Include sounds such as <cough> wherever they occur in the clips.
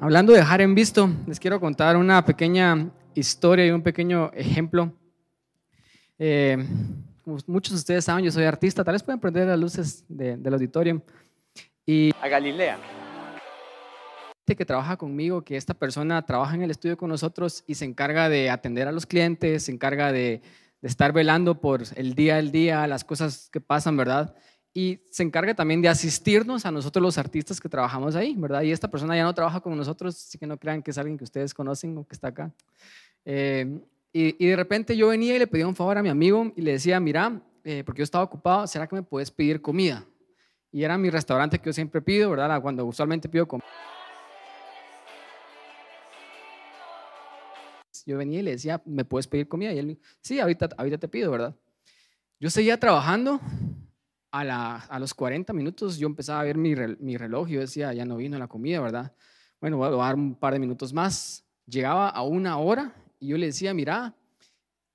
hablando de dejar en visto, les quiero contar una pequeña historia y un pequeño ejemplo. Eh, como muchos de ustedes saben, yo soy artista, tal vez pueden prender las luces del auditorio. Y a Galilea. que trabaja conmigo, que esta persona trabaja en el estudio con nosotros y se encarga de atender a los clientes, se encarga de, de estar velando por el día al día, las cosas que pasan, ¿verdad? Y se encarga también de asistirnos a nosotros los artistas que trabajamos ahí, ¿verdad? Y esta persona ya no trabaja con nosotros, así que no crean que es alguien que ustedes conocen o que está acá. Eh, y, de repente yo venía y le pedía un favor a mi amigo y le decía, mira, eh, porque yo estaba ocupado, ¿será que me puedes pedir comida? Y era mi restaurante que yo siempre pido, ¿verdad? Cuando usualmente pido comida. Yo venía y le decía, ¿me puedes pedir comida? Y él, sí, ahorita, ahorita te pido, ¿verdad? Yo seguía trabajando a, los 40 minutos yo empezaba a ver mi, reloj y yo decía, ya no vino la comida, ¿verdad? Bueno, voy a dar un par de minutos más. Llegaba a una hora y yo le decía, mira,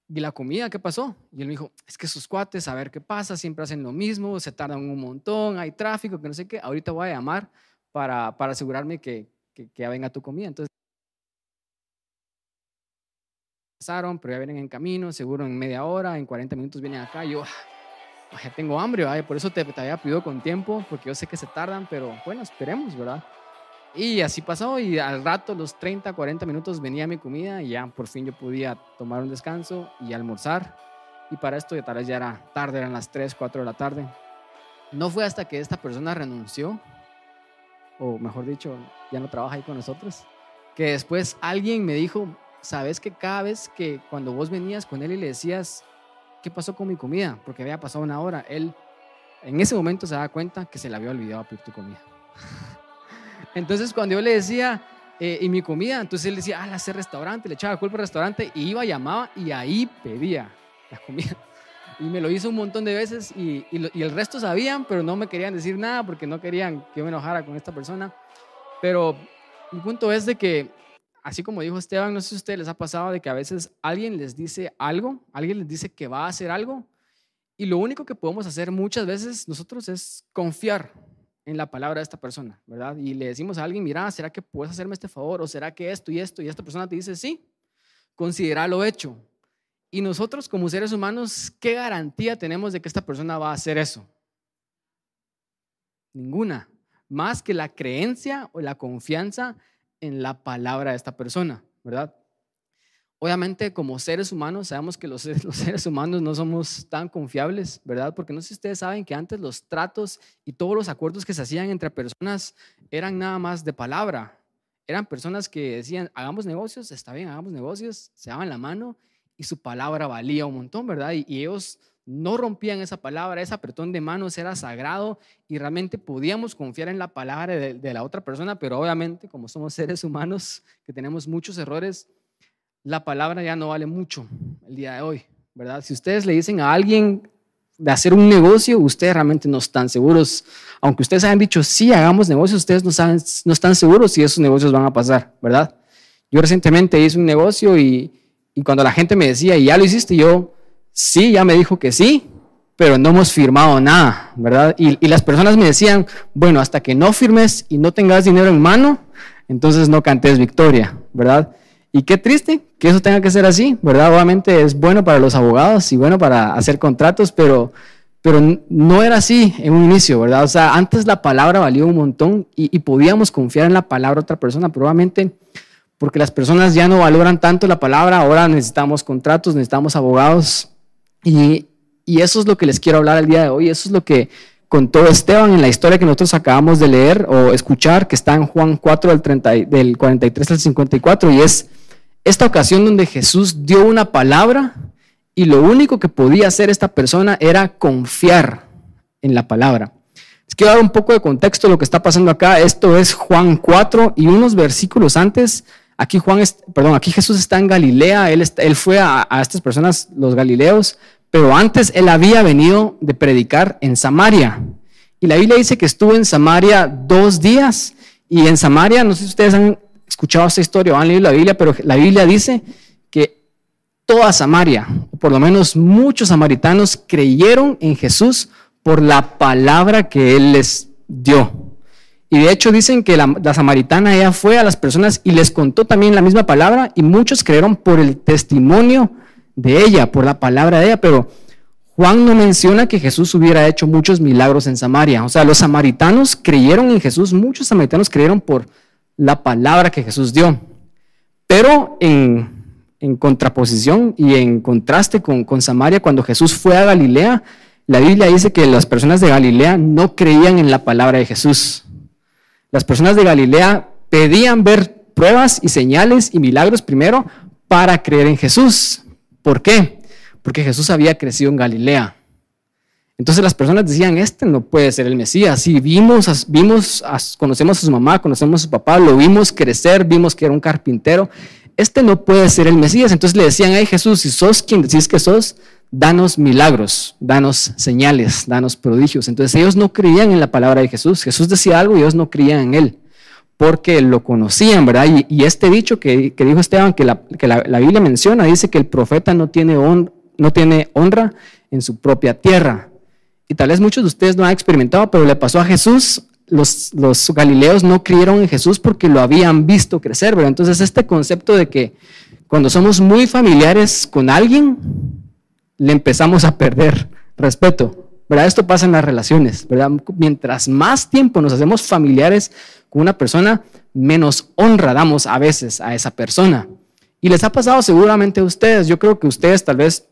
¿y la comida qué pasó? Y él me dijo, es que sus cuates, a ver qué pasa, siempre hacen lo mismo, se tardan un montón, hay tráfico, que no sé qué, ahorita voy a llamar para, asegurarme que, que, que venga tu comida. Entonces, pasaron, pero ya vienen en camino, seguro en media hora, en 40 minutos vienen acá. yo, ya tengo hambre, por eso te, te, había pedido con tiempo, porque yo sé que se tardan, pero bueno, esperemos, ¿verdad? Y así pasó y al rato, los 30, 40 minutos venía mi comida y ya por fin yo podía tomar un descanso y almorzar. Y para esto ya tal vez ya era tarde, eran las 3, 4 de la tarde. No fue hasta que esta persona renunció, o mejor dicho, ya no trabaja ahí con nosotros, que después alguien me dijo, sabes que cada vez que cuando vos venías con él y le decías, ¿qué pasó con mi comida? Porque había pasado una hora. Él en ese momento se da cuenta que se le había olvidado pedir tu comida. <laughs> Entonces cuando yo le decía, eh, ¿y mi comida? Entonces él decía, ah, la sé restaurante, le echaba culpa al restaurante y iba, llamaba y ahí pedía la comida. <laughs> Y me lo hizo un montón de veces y, y, el resto sabían, pero no me querían decir nada porque no querían que yo me enojara con esta persona. Pero mi punto es de que así como dijo Esteban, no sé si a ustedes les ha pasado de que a veces alguien les dice algo, alguien les dice que va a hacer algo, y lo único que podemos hacer muchas veces nosotros es confiar en la palabra de esta persona, ¿verdad? Y le decimos a alguien, mira, ¿será que puedes hacerme este favor? ¿O será que esto y esto? Y esta persona te dice, sí, considera lo hecho. Y nosotros como seres humanos, ¿qué garantía tenemos de que esta persona va a hacer eso? Ninguna. Más que la creencia o la confianza en la palabra de esta persona, ¿verdad? Obviamente, como seres humanos, sabemos que <laughs> los, seres humanos no somos tan confiables, ¿verdad? Porque no sé si ustedes saben que antes los tratos y todos los acuerdos que se hacían entre personas eran nada más de palabra. Eran personas que decían, hagamos negocios, está bien, hagamos negocios, se daban la mano y su palabra valía un montón, ¿verdad? Y, y ellos no rompían esa palabra, ese apretón de manos era sagrado y realmente podíamos confiar en la palabra de, la otra persona, pero obviamente como somos seres humanos que tenemos muchos errores, la palabra ya no vale mucho el día de hoy, ¿verdad? Si ustedes le dicen a alguien de hacer un negocio, ustedes realmente no están seguros, aunque ustedes hayan dicho, sí, hagamos negocios, ustedes no, están seguros si esos negocios van a pasar, ¿verdad? Yo recientemente hice un negocio y, y cuando la gente me decía, ¿y ya lo hiciste? Yo, sí, ya me dijo que sí, pero no hemos firmado nada, ¿verdad? Y, las personas me decían, bueno, hasta que no firmes y no tengas dinero en mano, entonces no cantes victoria, ¿verdad? Y qué triste que eso tenga que ser así, ¿verdad? Obviamente es bueno para los abogados y bueno para hacer contratos, pero, pero no era así en un inicio, ¿verdad? O sea, antes la palabra valía un montón y, y podíamos confiar en la palabra de otra persona, probablemente porque las personas ya no valoran tanto la palabra, ahora necesitamos contratos, necesitamos abogados y, eso es lo que les quiero hablar el día de hoy. Eso es lo que contó Esteban en la historia que nosotros acabamos de leer o escuchar, que está en Juan 4 del, 30, del 43 al 54, y es esta ocasión donde Jesús dio una palabra y lo único que podía hacer esta persona era confiar en la palabra. Les quiero dar un poco de contexto lo que está pasando acá. Esto es Juan 4 y unos versículos antes Aquí Juan, perdón, aquí Jesús está en Galilea, él, él fue a, estas personas, los galileos, pero antes él había venido de predicar en Samaria. Y la Biblia dice que estuvo en Samaria dos días. Y en Samaria, no sé si ustedes han escuchado esta historia o han leído la Biblia, pero la Biblia dice que toda Samaria, o por lo menos muchos samaritanos, creyeron en Jesús por la palabra que él les dio. Y de hecho dicen que la, la, samaritana ella fue a las personas y les contó también la misma palabra y muchos creyeron por el testimonio de ella, por la palabra de ella, pero Juan no menciona que Jesús hubiera hecho muchos milagros en Samaria. O sea, los samaritanos creyeron en Jesús, muchos samaritanos creyeron por la palabra que Jesús dio. Pero en, contraposición y en contraste con, con Samaria, cuando Jesús fue a Galilea, la Biblia dice que las personas de Galilea no creían en la palabra de Jesús. Las personas de Galilea pedían ver pruebas y señales y milagros primero para creer en Jesús. ¿Por qué? porque Jesús había crecido en Galilea. Entonces las personas decían, este no puede ser el Mesías. Sí, vimos, vimos, conocemos a su mamá, conocemos a su papá, lo vimos crecer, vimos que era un carpintero. Este no puede ser el Mesías. Entonces le decían, ay Jesús, si sos quien decís que sos, danos milagros, danos señales, danos prodigios. Entonces ellos no creían en la palabra de Jesús. Jesús decía algo y ellos no creían en él, porque lo conocían, ¿verdad? Y, este dicho que, dijo Esteban, que, la, Biblia menciona, dice que el profeta no tiene no tiene honra en su propia tierra. Y tal vez muchos de ustedes no han experimentado, pero le pasó a Jesús. Los, los galileos no creyeron en Jesús porque lo habían visto crecer, ¿verdad? Entonces este concepto de que cuando somos muy familiares con alguien, le empezamos a perder respeto, ¿verdad? Esto pasa en las relaciones, ¿verdad? Mientras más tiempo nos hacemos familiares con una persona, menos honra damos a veces a esa persona. Y les ha pasado seguramente a ustedes. Yo creo que ustedes tal vez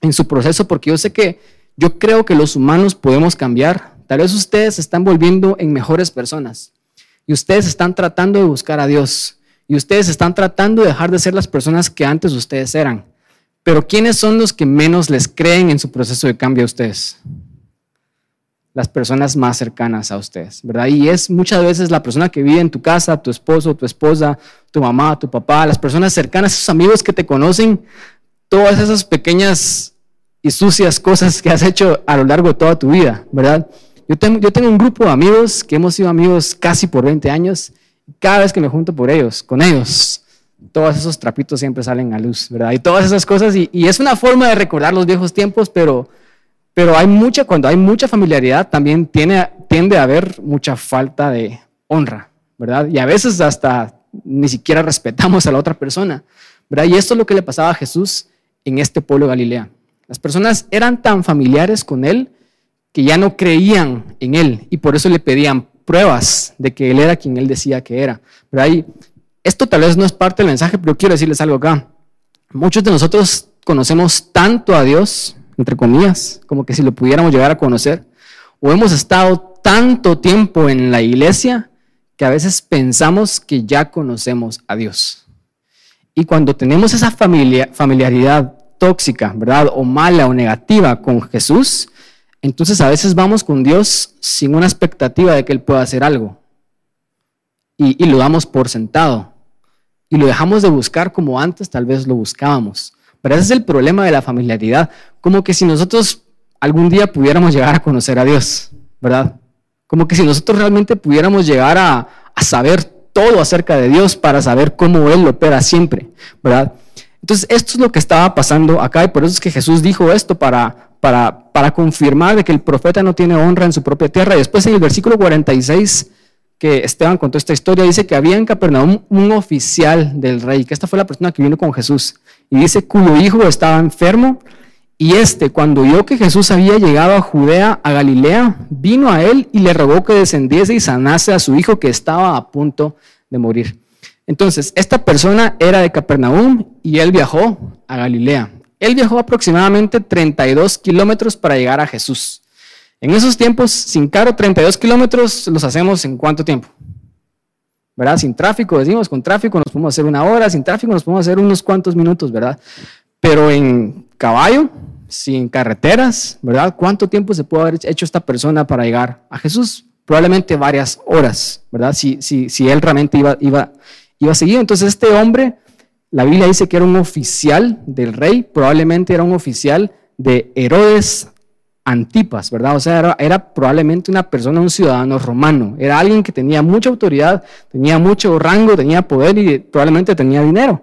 en su proceso, porque yo sé que yo creo que los humanos podemos cambiar. Tal vez ustedes se están volviendo en mejores personas y ustedes están tratando de buscar a Dios y ustedes están tratando de dejar de ser las personas que antes ustedes eran. Pero ¿quiénes son los que menos les creen en su proceso de cambio a ustedes? Las personas más cercanas a ustedes, ¿verdad? Y es muchas veces la persona que vive en tu casa, tu esposo, tu esposa, tu mamá, tu papá, las personas cercanas, esos amigos que te conocen, todas esas pequeñas y sucias cosas que has hecho a lo largo de toda tu vida, ¿verdad? Yo tengo, un grupo de amigos que hemos sido amigos casi por 20 años. Cada vez que me junto por ellos, con ellos, todos esos trapitos siempre salen a luz, ¿verdad? Y todas esas cosas, y es una forma de recordar los viejos tiempos, pero, pero hay mucha, cuando hay mucha familiaridad, también tiende a haber mucha falta de honra, ¿verdad? Y a veces hasta ni siquiera respetamos a la otra persona, ¿verdad? Y esto es lo que le pasaba a Jesús en este pueblo de Galilea. Las personas eran tan familiares con él que ya no creían en él y por eso le pedían pruebas de que él era quien él decía que era. Pero ahí, esto tal vez no es parte del mensaje, pero quiero decirles algo acá. Muchos de nosotros conocemos tanto a Dios, entre comillas, como que si lo pudiéramos llegar a conocer, o hemos estado tanto tiempo en la iglesia que a veces pensamos que ya conocemos a Dios. Y cuando tenemos esa familia, familiaridad tóxica, ¿verdad? O mala o negativa con Jesús, entonces a veces vamos con Dios sin una expectativa de que Él pueda hacer algo. Y, lo damos por sentado. Y lo dejamos de buscar como antes tal vez lo buscábamos. Pero ese es el problema de la familiaridad. Como que si nosotros algún día pudiéramos llegar a conocer a Dios, ¿verdad? Como que si nosotros realmente pudiéramos llegar a, saber todo acerca de Dios para saber cómo Él opera siempre, ¿verdad? Entonces, esto es lo que estaba pasando acá y por eso es que Jesús dijo esto para, para, para confirmar de que el profeta no tiene honra en su propia tierra. Y después en el versículo 46 que Esteban contó esta historia, dice que había en Capernaum un oficial del rey, que esta fue la persona que vino con Jesús, y dice cuyo hijo estaba enfermo, y este, cuando oyó que Jesús había llegado a Judea, a Galilea, vino a él y le rogó que descendiese y sanase a su hijo que estaba a punto de morir. Entonces, esta persona era de Capernaum y él viajó a Galilea. Él viajó aproximadamente 32 kilómetros para llegar a Jesús. En esos tiempos, sin carro, 32 kilómetros los hacemos en cuánto tiempo? ¿Verdad? Sin tráfico, decimos, con tráfico nos podemos hacer una hora, sin tráfico nos podemos hacer unos cuantos minutos, ¿verdad? Pero en caballo, sin carreteras, ¿verdad? ¿Cuánto tiempo se puede haber hecho esta persona para llegar a Jesús? Probablemente varias horas, ¿verdad? Si, si, si él realmente iba, iba, iba a seguir. Entonces este hombre, la Biblia dice que era un oficial del rey, probablemente era un oficial de Herodes Antipas, ¿verdad? O sea, era, probablemente una persona, un ciudadano romano, era alguien que tenía mucha autoridad, tenía mucho rango, tenía poder y probablemente tenía dinero.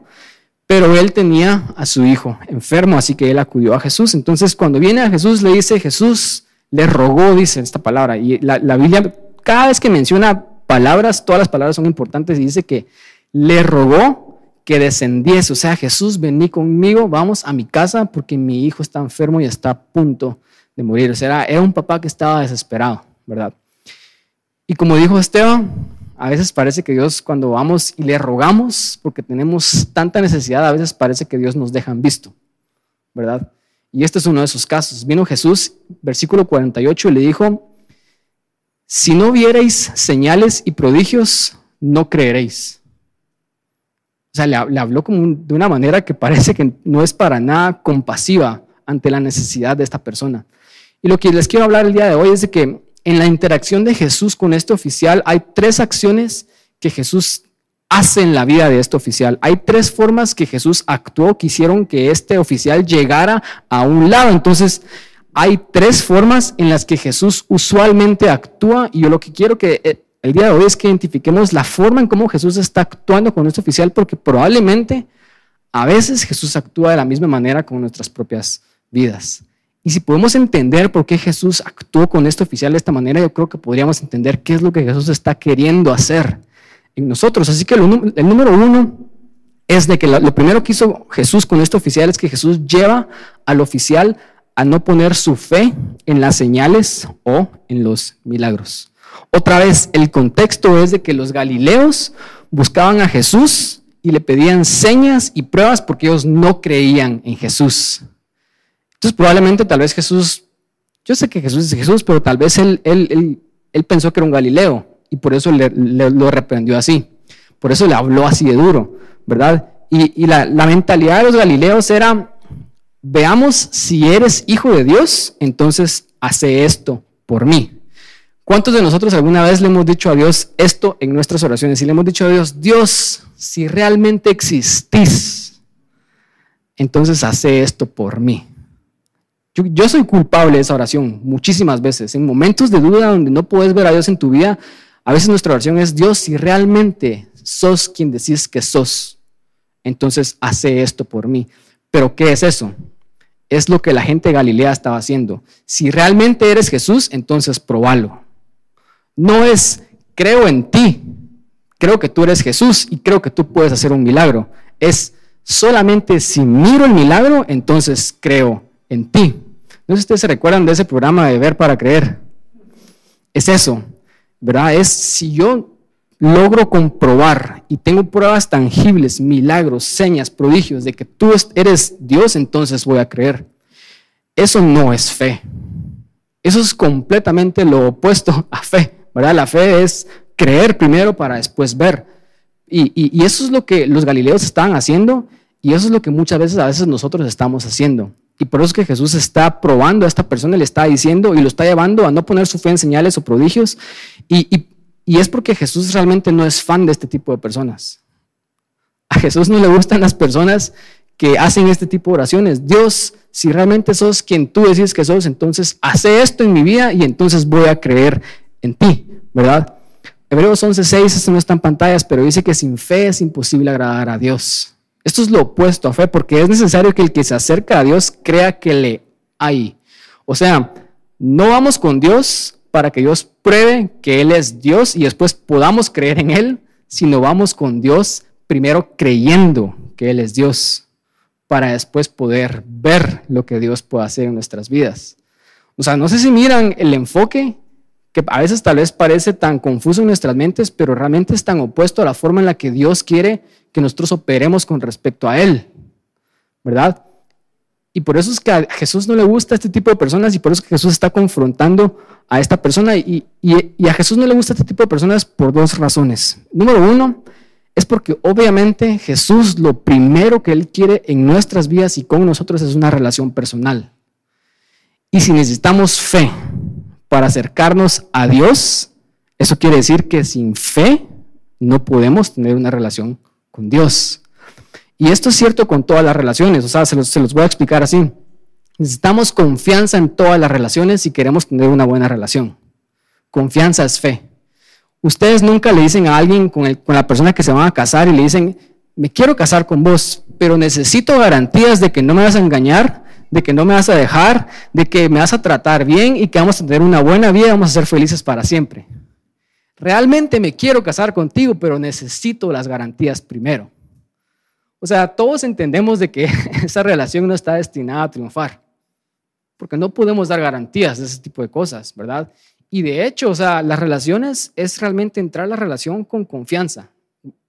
Pero él tenía a su hijo enfermo, así que él acudió a Jesús. Entonces, cuando viene a Jesús, le dice, Jesús le rogó, dice esta palabra. Y la, Biblia, cada vez que menciona palabras, todas las palabras son importantes y dice que le rogó que descendiese. O sea, Jesús, vení conmigo, vamos a mi casa porque mi hijo está enfermo y está a punto morir. O sea, era un papá que estaba desesperado, ¿verdad? Y como dijo Esteban, a veces parece que Dios cuando vamos y le rogamos porque tenemos tanta necesidad, a veces parece que Dios nos deja en visto, ¿verdad? Y este es uno de esos casos. Vino Jesús, versículo 48, y le dijo, si no viereis señales y prodigios, no creeréis. O sea, le, habló como de una manera que parece que no es para nada compasiva ante la necesidad de esta persona. Y lo que les quiero hablar el día de hoy es de que en la interacción de Jesús con este oficial hay tres acciones que Jesús hace en la vida de este oficial. Hay tres formas que Jesús actuó que hicieron que este oficial llegara a un lado. Entonces, hay tres formas en las que Jesús usualmente actúa y yo lo que quiero que eh, el día de hoy es que identifiquemos la forma en cómo Jesús está actuando con este oficial porque probablemente a veces Jesús actúa de la misma manera con nuestras propias vidas. Y si podemos entender por qué Jesús actuó con este oficial de esta manera, yo creo que podríamos entender qué es lo que Jesús está queriendo hacer en nosotros. Así que el número uno es de que lo primero que hizo Jesús con este oficial es que Jesús lleva al oficial a no poner su fe en las señales o en los milagros. Otra vez, el contexto es de que los galileos buscaban a Jesús y le pedían señas y pruebas porque ellos no creían en Jesús. Entonces probablemente tal vez Jesús, yo sé que Jesús es Jesús, pero tal vez él, pensó que era un Galileo y por eso le, lo reprendió así. Por eso le habló así de duro, ¿verdad? Y, y la, la, mentalidad de los galileos era, veamos si eres hijo de Dios, entonces hace esto por mí. ¿Cuántos de nosotros alguna vez le hemos dicho a Dios esto en nuestras oraciones? Y le hemos dicho a Dios, Dios, si realmente existís, entonces hace esto por mí. Yo, soy culpable de esa oración muchísimas veces. En momentos de duda donde no puedes ver a Dios en tu vida, a veces nuestra oración es, Dios, si realmente sos quien decís que sos, entonces hace esto por mí. Pero ¿qué es eso? Es lo que la gente de Galilea estaba haciendo. Si realmente eres Jesús, entonces probalo. No es, creo en ti, creo que tú eres Jesús y creo que tú puedes hacer un milagro. Es solamente si miro el milagro, entonces creo en ti. No sé si ustedes se recuerdan de ese programa de ver para creer. Es eso, ¿verdad? Es si yo logro comprobar y tengo pruebas tangibles, milagros, señas, prodigios de que tú eres Dios, entonces voy a creer. Eso no es fe. Eso es completamente lo opuesto <laughs> a fe, ¿verdad? La fe es creer primero para después ver. Y, y, eso es lo que los galileos estaban haciendo y eso es lo que muchas veces a veces nosotros estamos haciendo. Y por eso es que Jesús está probando a esta persona, le está diciendo y lo está llevando a no poner su fe en señales o prodigios. Y, es porque Jesús realmente no es fan de este tipo de personas. A Jesús no le gustan las personas que hacen este tipo de oraciones. Dios, si realmente sos quien tú decís que sos, entonces hace esto en mi vida y entonces voy a creer en ti, ¿verdad? Hebreos 11:6, esto no está en pantallas, pero dice que sin fe es imposible agradar a Dios. Esto es lo opuesto a fe, porque es necesario que el que se acerca a Dios crea que le hay. O sea, no vamos con Dios para que Dios pruebe que Él es Dios y después podamos creer en Él, sino vamos con Dios primero creyendo que Él es Dios, para después poder ver lo que Dios puede hacer en nuestras vidas. O sea, no sé si miran el enfoque que a veces tal vez parece tan confuso en nuestras mentes, pero realmente es tan opuesto a la forma en la que Dios quiere que nosotros operemos con respecto a Él, ¿verdad? Y por eso es que a Jesús no le gusta este tipo de personas y por eso es que Jesús está confrontando a esta persona y, y, a Jesús no le gusta este tipo de personas por dos razones. Número uno, es porque obviamente Jesús lo primero que Él quiere en nuestras vidas y con nosotros es una relación personal. Y si necesitamos fe para acercarnos a Dios, eso quiere decir que sin fe no podemos tener una relación con Dios. Y esto es cierto con todas las relaciones, o sea, se los, voy a explicar así. Necesitamos confianza en todas las relaciones si queremos tener una buena relación. Confianza es fe. Ustedes nunca le dicen a alguien con, con la persona que se van a casar y le dicen, me quiero casar con vos, pero necesito garantías de que no me vas a engañar, de que no me vas a dejar, de que me vas a tratar bien y que vamos a tener una buena vida y vamos a ser felices para siempre. Realmente me quiero casar contigo, pero necesito las garantías primero. O sea, todos entendemos de que <laughs> esa relación no está destinada a triunfar, porque no podemos dar garantías de ese tipo de cosas, ¿verdad? Y de hecho, o sea, las relaciones es realmente entrar a la relación con confianza.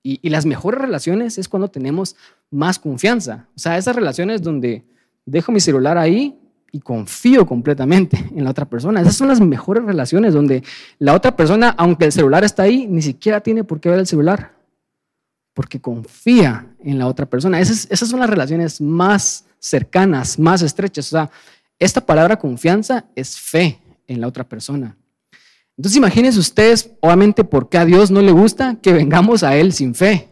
Y, y, las mejores relaciones es cuando tenemos más confianza. O sea, esas relaciones donde dejo mi celular ahí y confío completamente <laughs> en la otra persona. Esas son las mejores relaciones donde la otra persona, aunque el celular está ahí, ni siquiera tiene por qué ver el celular, porque confía en la otra persona. Esas, esas son las relaciones más cercanas, más estrechas. O sea, esta palabra confianza es fe en la otra persona. Entonces imagínense ustedes, obviamente, por qué a Dios no le gusta que vengamos a Él sin fe.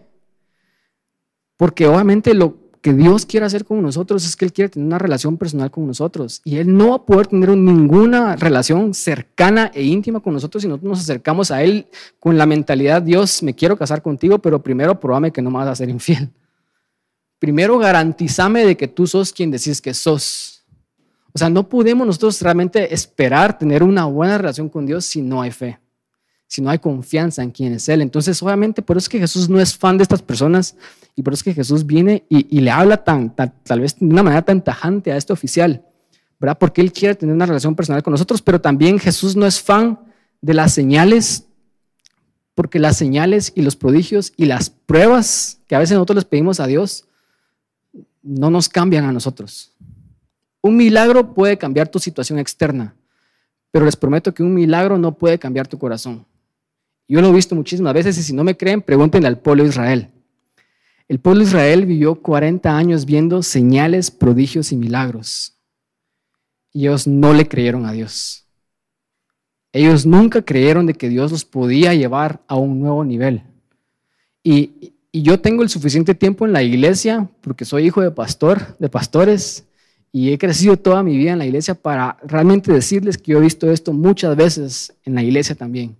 Porque obviamente lo, que Dios quiere hacer con nosotros es que Él quiere tener una relación personal con nosotros. Y Él no va a poder tener ninguna relación cercana e íntima con nosotros si nosotros nos acercamos a Él con la mentalidad, Dios, me quiero casar contigo, pero primero probame que no me vas a ser infiel. Primero garantízame de que tú sos quien decís que sos. O sea, no podemos nosotros realmente esperar tener una buena relación con Dios si no hay fe si no hay confianza en quién es Él. Entonces, obviamente, por eso es que Jesús no es fan de estas personas y por eso es que Jesús viene y, le habla tal vez de una manera tan tajante a este oficial, ¿verdad? Porque Él quiere tener una relación personal con nosotros, pero también Jesús no es fan de las señales, porque las señales y los prodigios y las pruebas que a veces nosotros les pedimos a Dios no nos cambian a nosotros. Un milagro puede cambiar tu situación externa, pero les prometo que un milagro no puede cambiar tu corazón. Yo lo he visto muchísimas veces y si no me creen, pregúntenle al pueblo de Israel. El pueblo de Israel vivió 40 años viendo señales, prodigios y milagros. Y ellos no le creyeron a Dios. Ellos nunca creyeron de que Dios los podía llevar a un nuevo nivel. Y, yo tengo el suficiente tiempo en la iglesia, porque soy hijo de pastor, de pastores, y he crecido toda mi vida en la iglesia para realmente decirles que yo he visto esto muchas veces en la iglesia también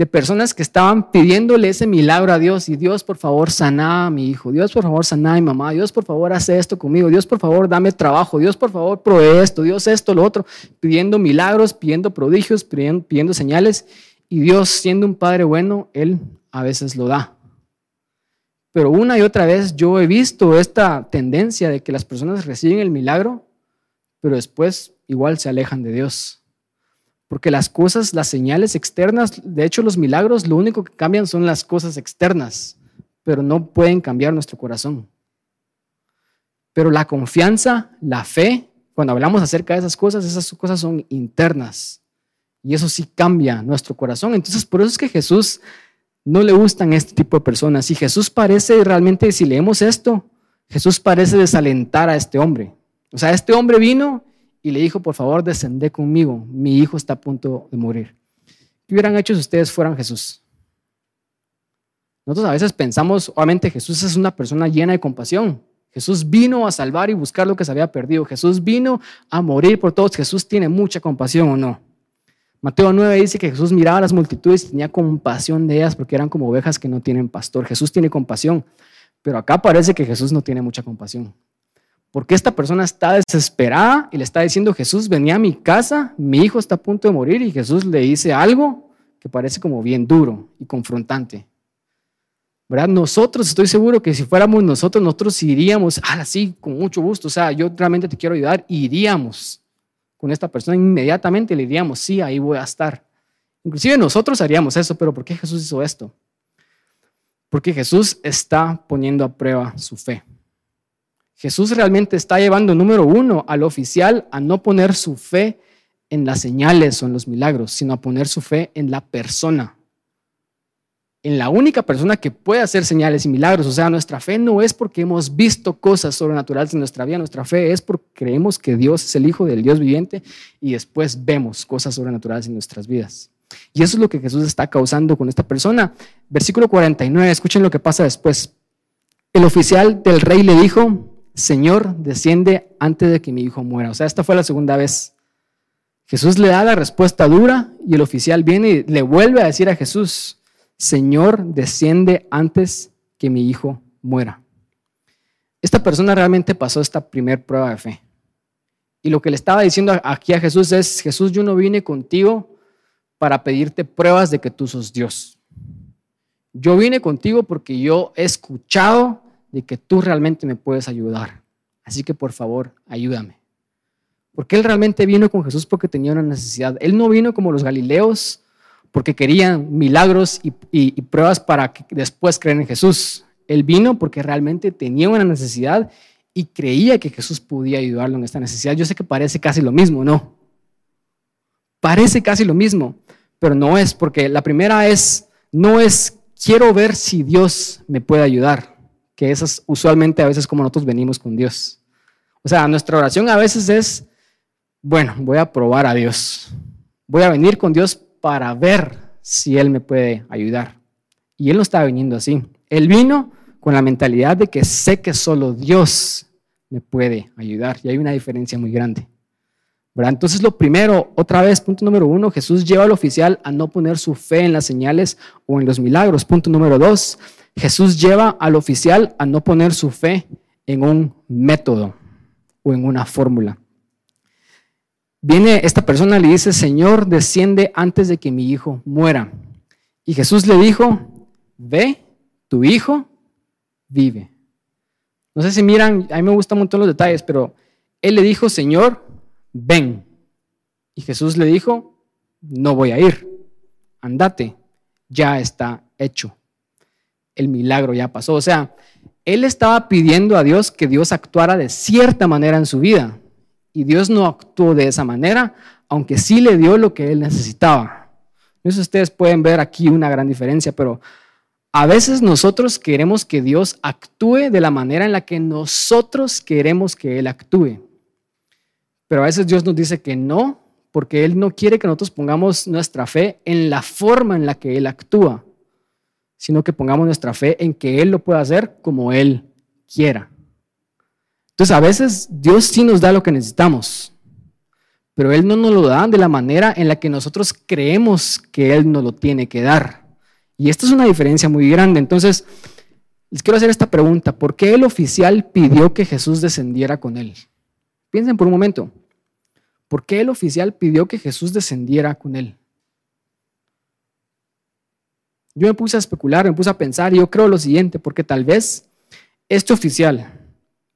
de personas que estaban pidiéndole ese milagro a Dios y Dios por favor sana a mi hijo, Dios por favor sana a mi mamá, Dios por favor hace esto conmigo, Dios por favor dame trabajo, Dios por favor provee esto, Dios esto, lo otro, pidiendo milagros, pidiendo prodigios, pidiendo, pidiendo señales. Y Dios siendo un Padre bueno, Él a veces lo da. Pero una y otra vez yo he visto esta tendencia de que las personas reciben el milagro, pero después igual se alejan de Dios. Porque las cosas, las señales externas, de hecho los milagros, lo único que cambian son las cosas externas, pero no pueden cambiar nuestro corazón. Pero la confianza, la fe, cuando hablamos acerca de esas cosas, esas cosas son internas. Y eso sí cambia nuestro corazón. Entonces, por eso es que Jesús no le gustan este tipo de personas. Y Jesús parece realmente, si leemos esto, Jesús parece desalentar a este hombre. O sea, este hombre vino y le dijo, por favor, descendé conmigo, mi hijo está a punto de morir. ¿Qué hubieran hecho si ustedes fueran Jesús? Nosotros a veces pensamos, obviamente Jesús es una persona llena de compasión. Jesús vino a salvar y buscar lo que se había perdido. Jesús vino a morir por todos. Jesús tiene mucha compasión o no. Mateo 9 dice que Jesús miraba a las multitudes y tenía compasión de ellas porque eran como ovejas que no tienen pastor. Jesús tiene compasión, pero acá parece que Jesús no tiene mucha compasión. Porque esta persona está desesperada y le está diciendo, Jesús, venía a mi casa, mi hijo está a punto de morir y Jesús le dice algo que parece como bien duro y confrontante. ¿Verdad? Nosotros, estoy seguro que si fuéramos nosotros, nosotros iríamos, ah, sí, con mucho gusto, o sea, yo realmente te quiero ayudar, iríamos con esta persona, inmediatamente le diríamos, sí, ahí voy a estar. Inclusive nosotros haríamos eso, pero ¿por qué Jesús hizo esto? Porque Jesús está poniendo a prueba su fe. Jesús realmente está llevando, número uno, al oficial a no poner su fe en las señales o en los milagros, sino a poner su fe en la persona, en la única persona que puede hacer señales y milagros. O sea, nuestra fe no es porque hemos visto cosas sobrenaturales en nuestra vida, nuestra fe es porque creemos que Dios es el Hijo del Dios viviente y después vemos cosas sobrenaturales en nuestras vidas. Y eso es lo que Jesús está causando con esta persona. Versículo 49, escuchen lo que pasa después. El oficial del rey le dijo, Señor, desciende antes de que mi hijo muera. O sea, esta fue la segunda vez. Jesús le da la respuesta dura y el oficial viene y le vuelve a decir a Jesús, Señor, desciende antes que mi hijo muera. Esta persona realmente pasó esta primer prueba de fe. Y lo que le estaba diciendo aquí a Jesús es, Jesús, yo no vine contigo para pedirte pruebas de que tú sos Dios. Yo vine contigo porque yo he escuchado de que tú realmente me puedes ayudar. Así que por favor, ayúdame. Porque él realmente vino con Jesús porque tenía una necesidad. Él no vino como los galileos porque querían milagros y, pruebas para que después creer en Jesús. Él vino porque realmente tenía una necesidad y creía que Jesús podía ayudarlo en esta necesidad. Yo sé que parece casi lo mismo, ¿no? Parece casi lo mismo, pero no es, porque la primera es, no es, quiero ver si Dios me puede ayudar, que esas usualmente a veces como nosotros venimos con Dios. O sea, nuestra oración a veces es, bueno, voy a probar a Dios. Voy a venir con Dios para ver si Él me puede ayudar. Y Él no estaba viniendo así. Él vino con la mentalidad de que sé que solo Dios me puede ayudar. Y hay una diferencia muy grande. Entonces, lo primero, otra vez, punto número uno, Jesús lleva al oficial a no poner su fe en las señales o en los milagros. Punto número dos, Jesús lleva al oficial a no poner su fe en un método o en una fórmula. Viene esta persona y le dice, Señor, desciende antes de que mi hijo muera. Y Jesús le dijo, ve, tu hijo vive. No sé si miran, a mí me gustan mucho los detalles, pero él le dijo, Señor, ven. Y Jesús le dijo, no voy a ir, andate, ya está hecho. El milagro ya pasó. O sea, él estaba pidiendo a Dios que Dios actuara de cierta manera en su vida. Y Dios no actuó de esa manera, aunque sí le dio lo que él necesitaba. Eso ustedes pueden ver aquí una gran diferencia, pero a veces nosotros queremos que Dios actúe de la manera en la que nosotros queremos que Él actúe. Pero a veces Dios nos dice que no, porque Él no quiere que nosotros pongamos nuestra fe en la forma en la que Él actúa, sino que pongamos nuestra fe en que Él lo pueda hacer como Él quiera. Entonces a veces Dios sí nos da lo que necesitamos, pero Él no nos lo da de la manera en la que nosotros creemos que Él nos lo tiene que dar. Y esta es una diferencia muy grande. Entonces, les quiero hacer esta pregunta. ¿Por qué el oficial pidió que Jesús descendiera con él? Piensen por un momento. ¿Por qué el oficial pidió que Jesús descendiera con él? Yo me puse a especular, me puse a pensar y yo creo lo siguiente, porque tal vez este oficial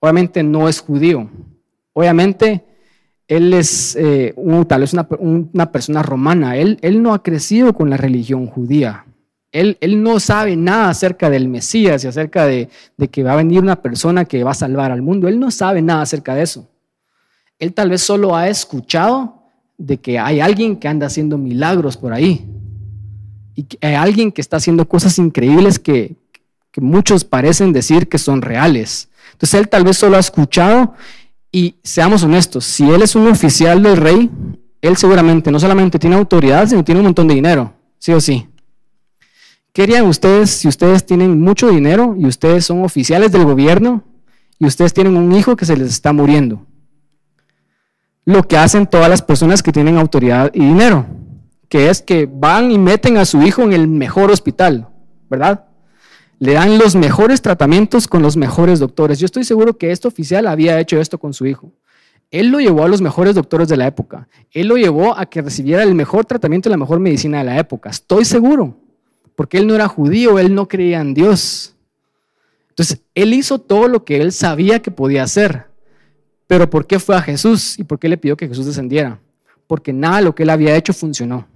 obviamente no es judío. Obviamente él es eh, tal vez una, persona romana. Él, él no ha crecido con la religión judía. Él, no sabe nada acerca del Mesías y acerca de, que va a venir una persona que va a salvar al mundo. Él no sabe nada acerca de eso. Él tal vez solo ha escuchado de que hay alguien que anda haciendo milagros por ahí. Y hay alguien que está haciendo cosas increíbles que, que muchos parecen decir que son reales. Entonces él tal vez solo ha escuchado y seamos honestos, si él es un oficial del rey, él seguramente no solamente tiene autoridad, sino tiene un montón de dinero, sí o sí. ¿Qué harían ustedes si ustedes tienen mucho dinero y ustedes son oficiales del gobierno y ustedes tienen un hijo que se les está muriendo? Lo que hacen todas las personas que tienen autoridad y dinero, que es que van y meten a su hijo en el mejor hospital, ¿verdad? Le dan los mejores tratamientos con los mejores doctores. Yo estoy seguro que este oficial había hecho esto con su hijo. Él lo llevó a los mejores doctores de la época. Él lo llevó a que recibiera el mejor tratamiento y la mejor medicina de la época. Estoy seguro porque él no era judío, él no creía en Dios. Entonces, él hizo todo lo que él sabía que podía hacer. Pero ¿por qué fue a Jesús y por qué le pidió que Jesús descendiera? Porque nada de lo que él había hecho funcionó.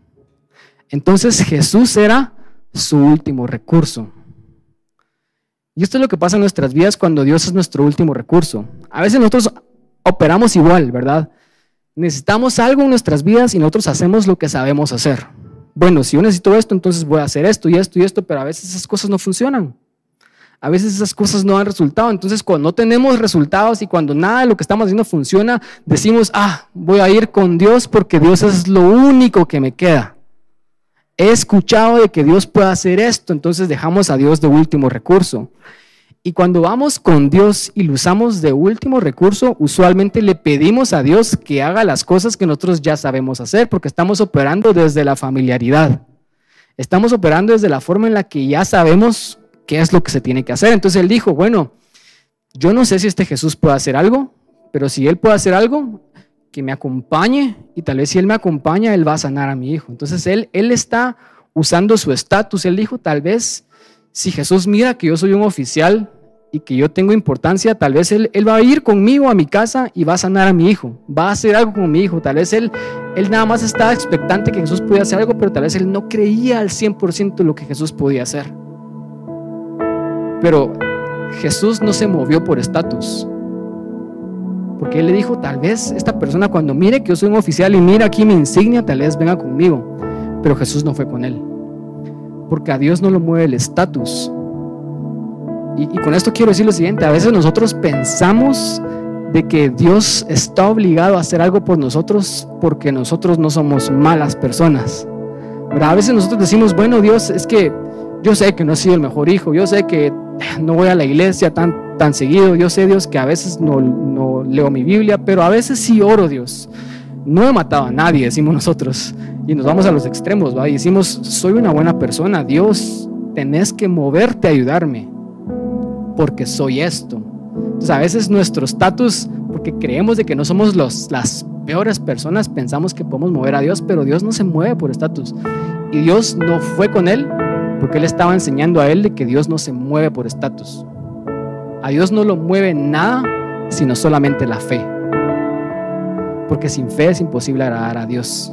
Entonces Jesús era su último recurso. Y esto es lo que pasa en nuestras vidas cuando Dios es nuestro último recurso. A veces nosotros operamos igual, ¿verdad? Necesitamos algo en nuestras vidas y nosotros hacemos lo que sabemos hacer bueno, si yo necesito esto, entonces voy a hacer esto y esto y esto, pero a veces esas cosas no funcionan. A veces esas cosas no dan resultado. Entonces, cuando no tenemos resultados y cuando nada de lo que estamos haciendo funciona, decimos, ah, voy a ir con Dios porque Dios es lo único que me queda. He escuchado de que Dios puede hacer esto, entonces dejamos a Dios de último recurso. Y cuando vamos con Dios y lo usamos de último recurso, usualmente le pedimos a Dios que haga las cosas que nosotros ya sabemos hacer, porque estamos operando desde la familiaridad. Estamos operando desde la forma en la que ya sabemos qué es lo que se tiene que hacer. Entonces él dijo, bueno, yo no sé si este Jesús puede hacer algo, pero si él puede hacer algo, que me acompañe y tal vez si Él me acompaña, Él va a sanar a mi hijo. Entonces Él, él está usando su estatus. Él dijo, tal vez si Jesús mira que yo soy un oficial y que yo tengo importancia, tal vez él, él va a ir conmigo a mi casa y va a sanar a mi hijo, va a hacer algo con mi hijo. Tal vez él, él nada más estaba expectante que Jesús pudiera hacer algo, pero tal vez él no creía al 100% lo que Jesús podía hacer. Pero Jesús no se movió por estatus. Porque él le dijo, tal vez esta persona cuando mire que yo soy un oficial y mira aquí mi insignia, tal vez venga conmigo. Pero Jesús no fue con él. Porque a Dios no lo mueve el estatus. Y, con esto quiero decir lo siguiente, a veces nosotros pensamos de que Dios está obligado a hacer algo por nosotros porque nosotros no somos malas personas. Pero a veces nosotros decimos, bueno Dios, es que yo sé que no he sido el mejor hijo, yo sé que no voy a la iglesia tan, tan seguido, yo sé Dios que a veces no, leo mi Biblia, pero a veces sí oro Dios. No he matado a nadie, decimos nosotros, y nos vamos a los extremos, ¿va? y decimos, soy una buena persona, Dios, tenés que moverte a ayudarme, porque soy esto. Entonces a veces nuestro estatus, porque creemos de que no somos los, las peores personas, pensamos que podemos mover a Dios, pero Dios no se mueve por estatus. Y Dios no fue con él porque él estaba enseñando a él de que Dios no se mueve por estatus. A Dios no lo mueve nada, sino solamente la fe. Porque sin fe es imposible agradar a Dios.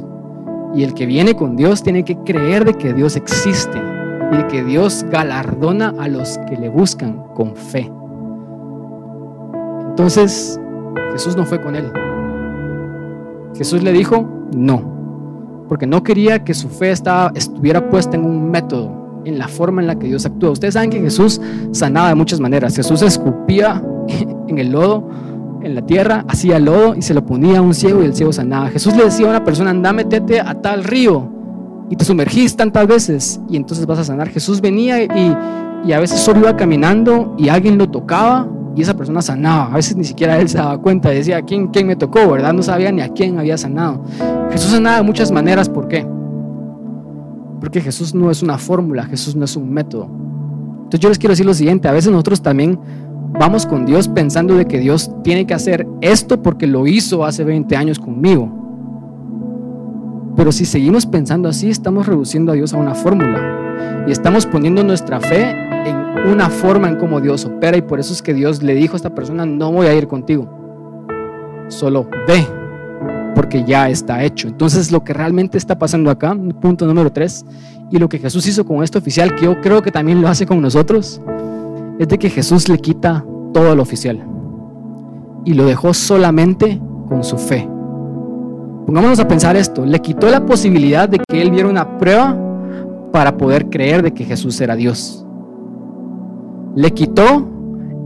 Y el que viene con Dios tiene que creer de que Dios existe y de que Dios galardona a los que le buscan con fe. Entonces, Jesús no fue con él. Jesús le dijo, no, porque no quería que su fe estaba, estuviera puesta en un método, en la forma en la que Dios actúa. Ustedes saben que Jesús sanaba de muchas maneras. Jesús escupía <laughs> en el lodo, en la tierra, hacía lodo y se lo ponía a un ciego y el ciego sanaba. Jesús le decía a una persona, anda, metete a tal río y te sumergís tantas veces y entonces vas a sanar. Jesús venía y, y a veces solo iba caminando y alguien lo tocaba y esa persona sanaba. A veces ni siquiera él se daba cuenta, decía, ¿quién, quién me tocó? ¿Verdad? No sabía ni a quién había sanado. Jesús sanaba de muchas maneras, ¿por qué? Porque Jesús no es una fórmula, Jesús no es un método. Entonces yo les quiero decir lo siguiente, a veces nosotros también vamos con Dios pensando de que Dios tiene que hacer esto porque lo hizo hace 20 años conmigo. Pero si seguimos pensando así, estamos reduciendo a Dios a una fórmula y estamos poniendo nuestra fe en una forma en cómo Dios opera y por eso es que Dios le dijo a esta persona, no voy a ir contigo, solo ve porque ya está hecho. Entonces lo que realmente está pasando acá, punto número tres, y lo que Jesús hizo con este oficial, que yo creo que también lo hace con nosotros, es de que Jesús le quita todo al oficial y lo dejó solamente con su fe. Pongámonos a pensar esto, le quitó la posibilidad de que él viera una prueba para poder creer de que Jesús era Dios. Le quitó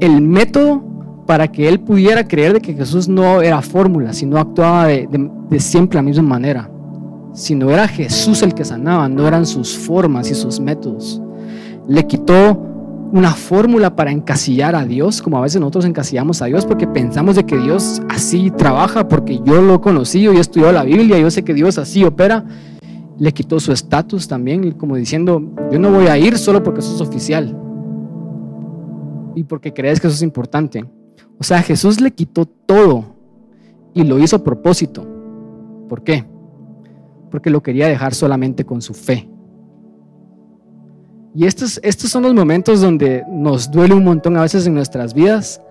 el método para que él pudiera creer de que Jesús no era fórmula, sino actuaba de, siempre la misma manera. Sino era Jesús el que sanaba, no eran sus formas y sus métodos. Le quitó una fórmula para encasillar a Dios, como a veces nosotros encasillamos a Dios porque pensamos de que Dios así trabaja, porque yo lo he conocido, yo he estudiado la Biblia, yo sé que Dios así opera. Le quitó su estatus también, como diciendo, yo no voy a ir solo porque sos oficial y porque crees que eso es importante. O sea, Jesús le quitó todo y lo hizo a propósito. ¿Por qué? Porque lo quería dejar solamente con su fe. Y estos, estos son los momentos donde nos duele un montón a veces en nuestras vidas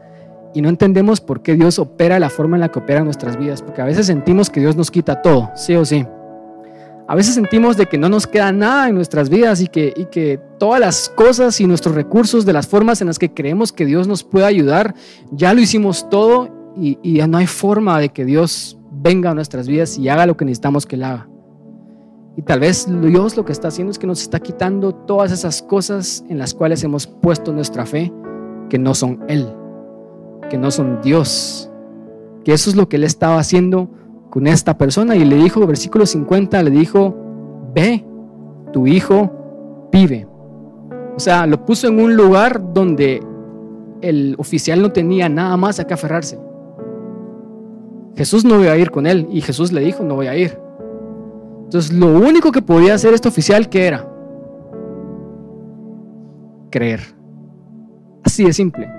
y no entendemos por qué Dios opera la forma en la que opera en nuestras vidas. Porque a veces sentimos que Dios nos quita todo, sí o sí. A veces sentimos de que no nos queda nada en nuestras vidas y que, todas las cosas y nuestros recursos de las formas en las que creemos que Dios nos puede ayudar, ya lo hicimos todo y, y ya no hay forma de que Dios venga a nuestras vidas y haga lo que necesitamos que Él haga. Y tal vez Dios lo que está haciendo es que nos está quitando todas esas cosas en las cuales hemos puesto nuestra fe, que no son Él, que no son Dios, que eso es lo que Él estaba haciendo con esta persona y le dijo, versículo 50, le dijo, ve, tu hijo vive. O sea, lo puso en un lugar donde el oficial no tenía nada más a que aferrarse. Jesús no iba a ir con él y Jesús le dijo, no voy a ir. Entonces, lo único que podía hacer este oficial, ¿qué era? Creer. Así de simple.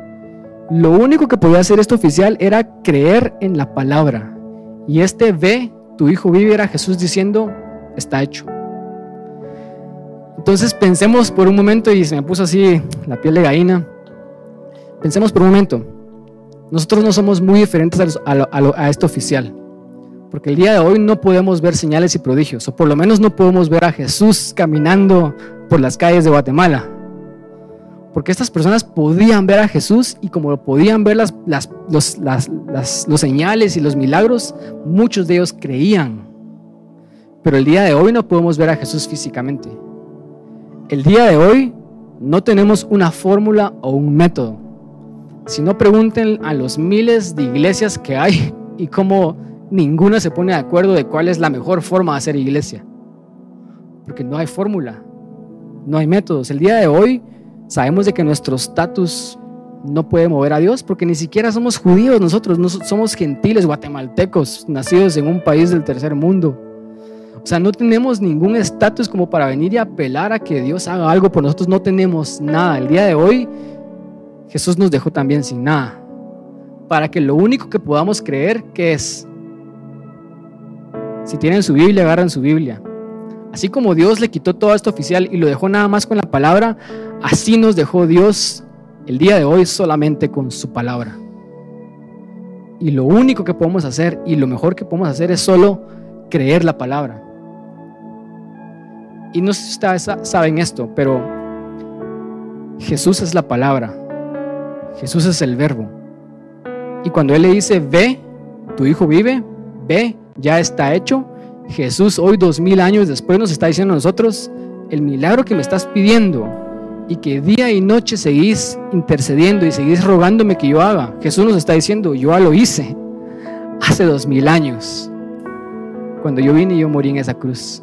Lo único que podía hacer este oficial era creer en la palabra Y este ve, tu hijo vive, Jesús diciendo, está hecho. Entonces pensemos por un momento, y se me puso así la piel de gallina, pensemos por un momento, nosotros no somos muy diferentes a, este oficial, porque el día de hoy no podemos ver señales y prodigios, o por lo menos no podemos ver a Jesús caminando por las calles de Guatemala. Porque estas personas podían ver a Jesús y como podían ver las, los, los señales y los milagros, muchos de ellos creían. Pero el día de hoy no podemos ver a Jesús físicamente. El día de hoy no tenemos una fórmula o un método. Si no pregunten a los miles de iglesias que hay y cómo ninguna se pone de acuerdo de cuál es la mejor forma de hacer iglesia. Porque no hay fórmula, no hay métodos. El día de hoy sabemos de que nuestro estatus no puede mover a Dios porque ni siquiera somos judíos nosotros, no somos gentiles guatemaltecos, nacidos en un país del tercer mundo. O sea, no tenemos ningún estatus como para venir y apelar a que Dios haga algo por nosotros. No tenemos nada. El día de hoy Jesús nos dejó también sin nada. Para que lo único que podamos creer que es, si tienen su Biblia, agarran su Biblia. Así como Dios le quitó todo esto oficial y lo dejó nada más con la palabra, así nos dejó Dios el día de hoy solamente con su palabra. Y lo único que podemos hacer y lo mejor que podemos hacer es solo creer la palabra. Y no sé si ustedes saben esto, pero Jesús es la palabra. Jesús es el verbo. Y cuando Él le dice, ve, tu hijo vive, ve, ya está hecho, Jesús hoy dos mil años después nos está diciendo a nosotros, el milagro que me estás pidiendo y que día y noche seguís intercediendo y seguís rogándome que yo haga, Jesús nos está diciendo, yo lo hice hace dos mil años, cuando yo vine y yo morí en esa cruz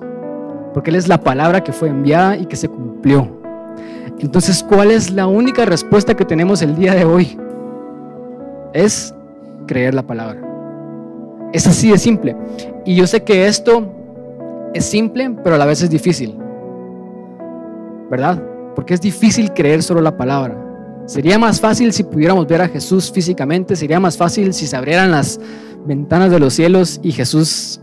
porque Él es la palabra que fue enviada y que se cumplió. Entonces, ¿cuál es la única respuesta que tenemos el día de hoy? Es creer la palabra. Es así de simple. Y yo sé que esto es simple, pero a la vez es difícil. ¿Verdad? Porque es difícil creer solo la palabra. Sería más fácil si pudiéramos ver a Jesús físicamente, sería más fácil si se abrieran las ventanas de los cielos y Jesús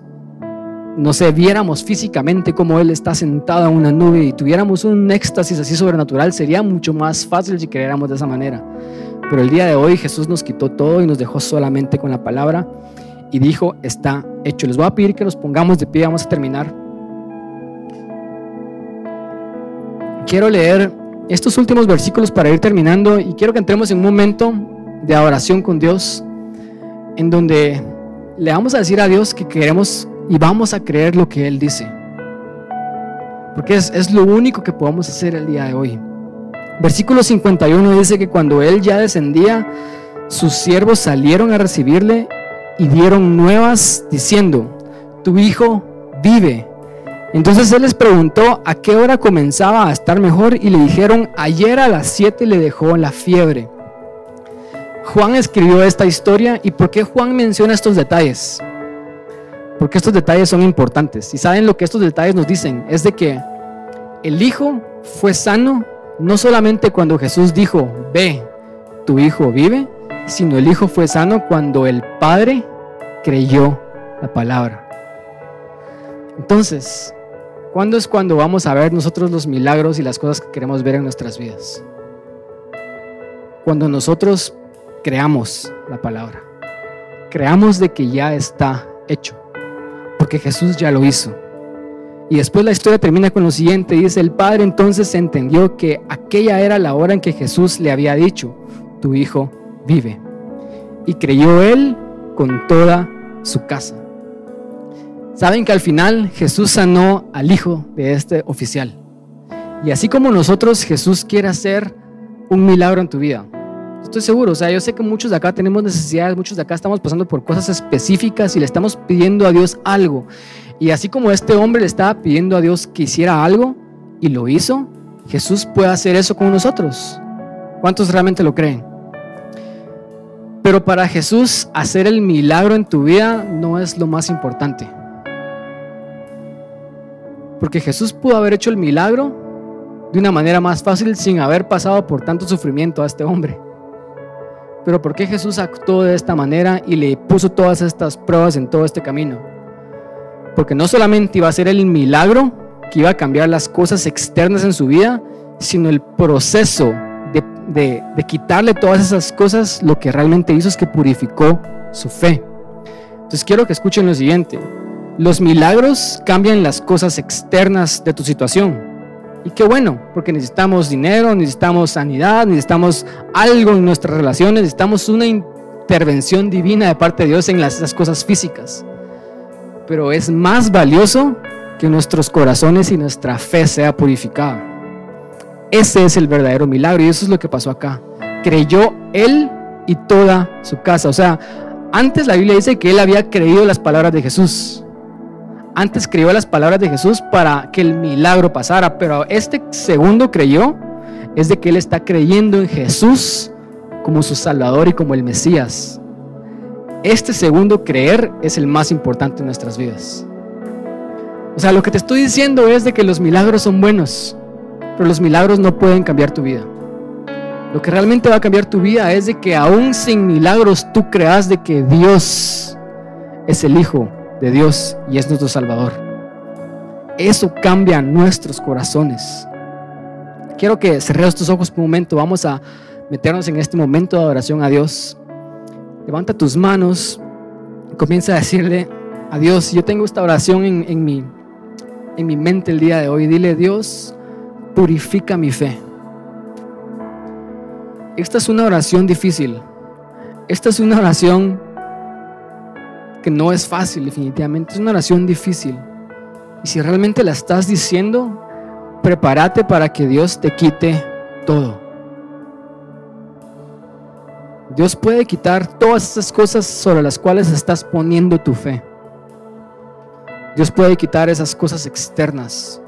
no sé, viéramos físicamente cómo Él está sentado en una nube y tuviéramos un éxtasis así sobrenatural, sería mucho más fácil si creyéramos de esa manera. Pero el día de hoy Jesús nos quitó todo y nos dejó solamente con la palabra y dijo, está hecho. Les voy a pedir que nos pongamos de pie, vamos a terminar. Quiero leer estos últimos versículos para ir terminando y quiero que entremos en un momento de adoración con Dios en donde le vamos a decir a Dios que queremos y vamos a creer lo que Él dice. Porque es, lo único que podemos hacer el día de hoy. Versículo 51 dice que cuando Él ya descendía, sus siervos salieron a recibirle y dieron nuevas diciendo, tu hijo vive. Entonces Él les preguntó a qué hora comenzaba a estar mejor y le dijeron, ayer a las 7 le dejó la fiebre. Juan escribió esta historia y ¿por qué Juan menciona estos detalles? porque estos detalles son importantes. Y saben lo que estos detalles nos dicen, es de que el hijo fue sano no solamente cuando Jesús dijo, ve, tu hijo vive, sino el hijo fue sano cuando el padre creyó la palabra. Entonces, ¿cuándo es cuando vamos a ver nosotros los milagros y las cosas que queremos ver en nuestras vidas? Cuando nosotros creamos la palabra, creamos de que ya está hecho porque Jesús ya lo hizo. Y después la historia termina con lo siguiente, dice, el padre entonces entendió que aquella era la hora en que Jesús le había dicho, tu hijo vive. Y creyó él con toda su casa. Saben que al final Jesús sanó al hijo de este oficial. Y así como nosotros, Jesús quiere hacer un milagro en tu vida. Estoy seguro, o sea, yo sé que muchos de acá tenemos necesidades, muchos de acá estamos pasando por cosas específicas y le estamos pidiendo a Dios algo. Y así como este hombre le estaba pidiendo a Dios que hiciera algo y lo hizo, Jesús puede hacer eso con nosotros. ¿Cuántos realmente lo creen? Pero para Jesús hacer el milagro en tu vida no es lo más importante. Porque Jesús pudo haber hecho el milagro de una manera más fácil sin haber pasado por tanto sufrimiento a este hombre. Pero ¿por qué Jesús actuó de esta manera y le puso todas estas pruebas en todo este camino? Porque no solamente iba a ser el milagro que iba a cambiar las cosas externas en su vida, sino el proceso de, quitarle todas esas cosas, lo que realmente hizo es que purificó su fe. Entonces quiero que escuchen lo siguiente. Los milagros cambian las cosas externas de tu situación. Y qué bueno, porque necesitamos dinero, necesitamos sanidad, necesitamos algo en nuestras relaciones, necesitamos una intervención divina de parte de Dios en las, cosas físicas. Pero es más valioso que nuestros corazones y nuestra fe sea purificada. Ese es el verdadero milagro y eso es lo que pasó acá. Creyó él y toda su casa. O sea, antes la Biblia dice que él había creído las palabras de Jesús antes creyó las palabras de Jesús para que el milagro pasara, pero este segundo creyó es de que él está creyendo en Jesús como su Salvador y como el Mesías. Este segundo creer es el más importante en nuestras vidas. O sea, lo que te estoy diciendo es de que los milagros son buenos, pero los milagros no pueden cambiar tu vida. Lo que realmente va a cambiar tu vida es de que aún sin milagros tú creas de que Dios es el Hijo de Dios y es nuestro Salvador. Eso cambia nuestros corazones. Quiero que cerremos tus ojos por un momento. Vamos a meternos en este momento de adoración a Dios. Levanta tus manos y comienza a decirle a Dios, yo tengo esta oración en, en, mi, en mi mente el día de hoy. Dile, Dios, purifica mi fe. Esta es una oración difícil. Esta es una oración que no es fácil, definitivamente. Es una oración difícil. Y si realmente la estás diciendo, prepárate para que Dios te quite todo. Dios puede quitar todas esas cosas sobre las cuales estás poniendo tu fe. Dios puede quitar esas cosas externas.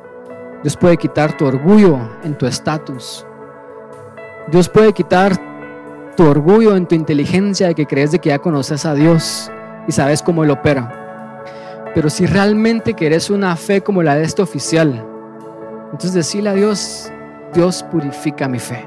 Dios puede quitar tu orgullo en tu estatus. Dios puede quitar tu orgullo en tu inteligencia de que crees de que ya conoces a Dios y sabes cómo Él opera. Pero si realmente querés una fe como la de este oficial, entonces decirle a Dios, Dios purifica mi fe.